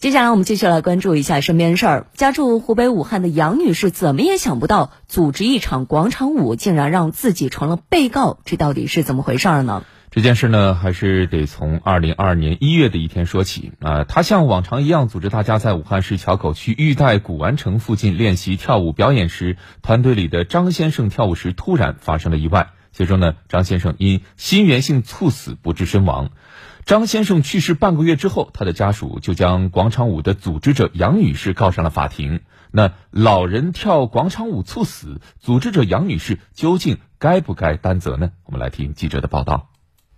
接下来我们继续来关注一下身边事儿。家住湖北武汉的杨女士怎么也想不到，组织一场广场舞竟然让自己成了被告，这到底是怎么回事儿呢？这件事呢，还是得从二零二二年一月的一天说起啊。她像往常一样组织大家在武汉市硚口区玉带古玩城附近练习跳舞表演时，团队里的张先生跳舞时突然发生了意外，最终呢，张先生因心源性猝死不治身亡。张先生去世半个月之后，他的家属就将广场舞的组织者杨女士告上了法庭。那老人跳广场舞猝死，组织者杨女士究竟该不该担责呢？我们来听记者的报道。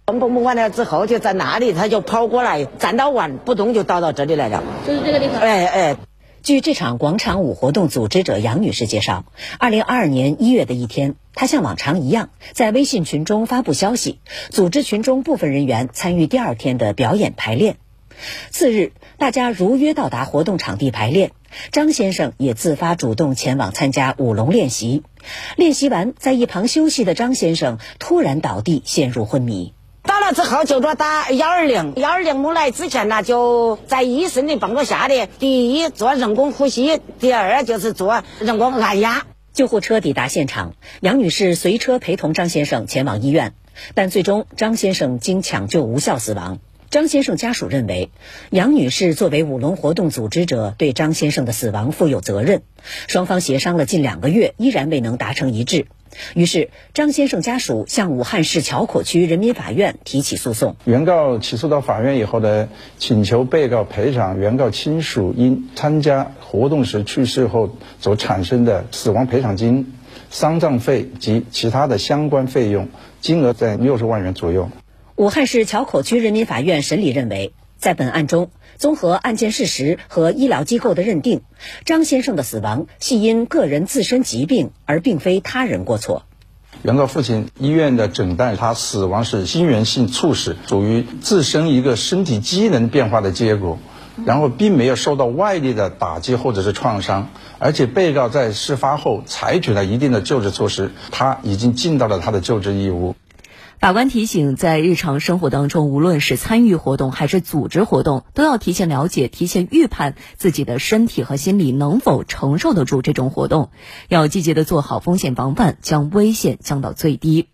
蹦蹦蹦完了之后，就在哪里，他就跑过来，站到完不动就倒到这里来了，就是这个地方。哎哎。据这场广场舞活动组织者杨女士介绍，二零二二年一月的一天，她像往常一样在微信群中发布消息，组织群中部分人员参与第二天的表演排练。次日，大家如约到达活动场地排练，张先生也自发主动前往参加舞龙练习。练习完，在一旁休息的张先生突然倒地，陷入昏迷。倒了之后就着打幺二零，幺二零没来之前呢，就在医生的帮助下的，第一做人工呼吸，第二就是做人工按压。救护车抵达现场，杨女士随车陪同张先生前往医院，但最终张先生经抢救无效死亡。张先生家属认为，杨女士作为舞龙活动组织者，对张先生的死亡负有责任。双方协商了近两个月，依然未能达成一致。于是，张先生家属向武汉市硚口区人民法院提起诉讼。原告起诉到法院以后呢，请求被告赔偿原告亲属因参加活动时去世后所产生的死亡赔偿金、丧葬费及其他的相关费用，金额在六十万元左右。武汉市硚口区人民法院审理认为，在本案中，综合案件事实和医疗机构的认定，张先生的死亡系因个人自身疾病，而并非他人过错。原告父亲医院的诊断，他死亡是心源性猝死，属于自身一个身体机能变化的结果，然后并没有受到外力的打击或者是创伤，而且被告在事发后采取了一定的救治措施，他已经尽到了他的救治义务。法官提醒，在日常生活当中，无论是参与活动还是组织活动，都要提前了解、提前预判自己的身体和心理能否承受得住这种活动，要积极的做好风险防范，将危险降到最低。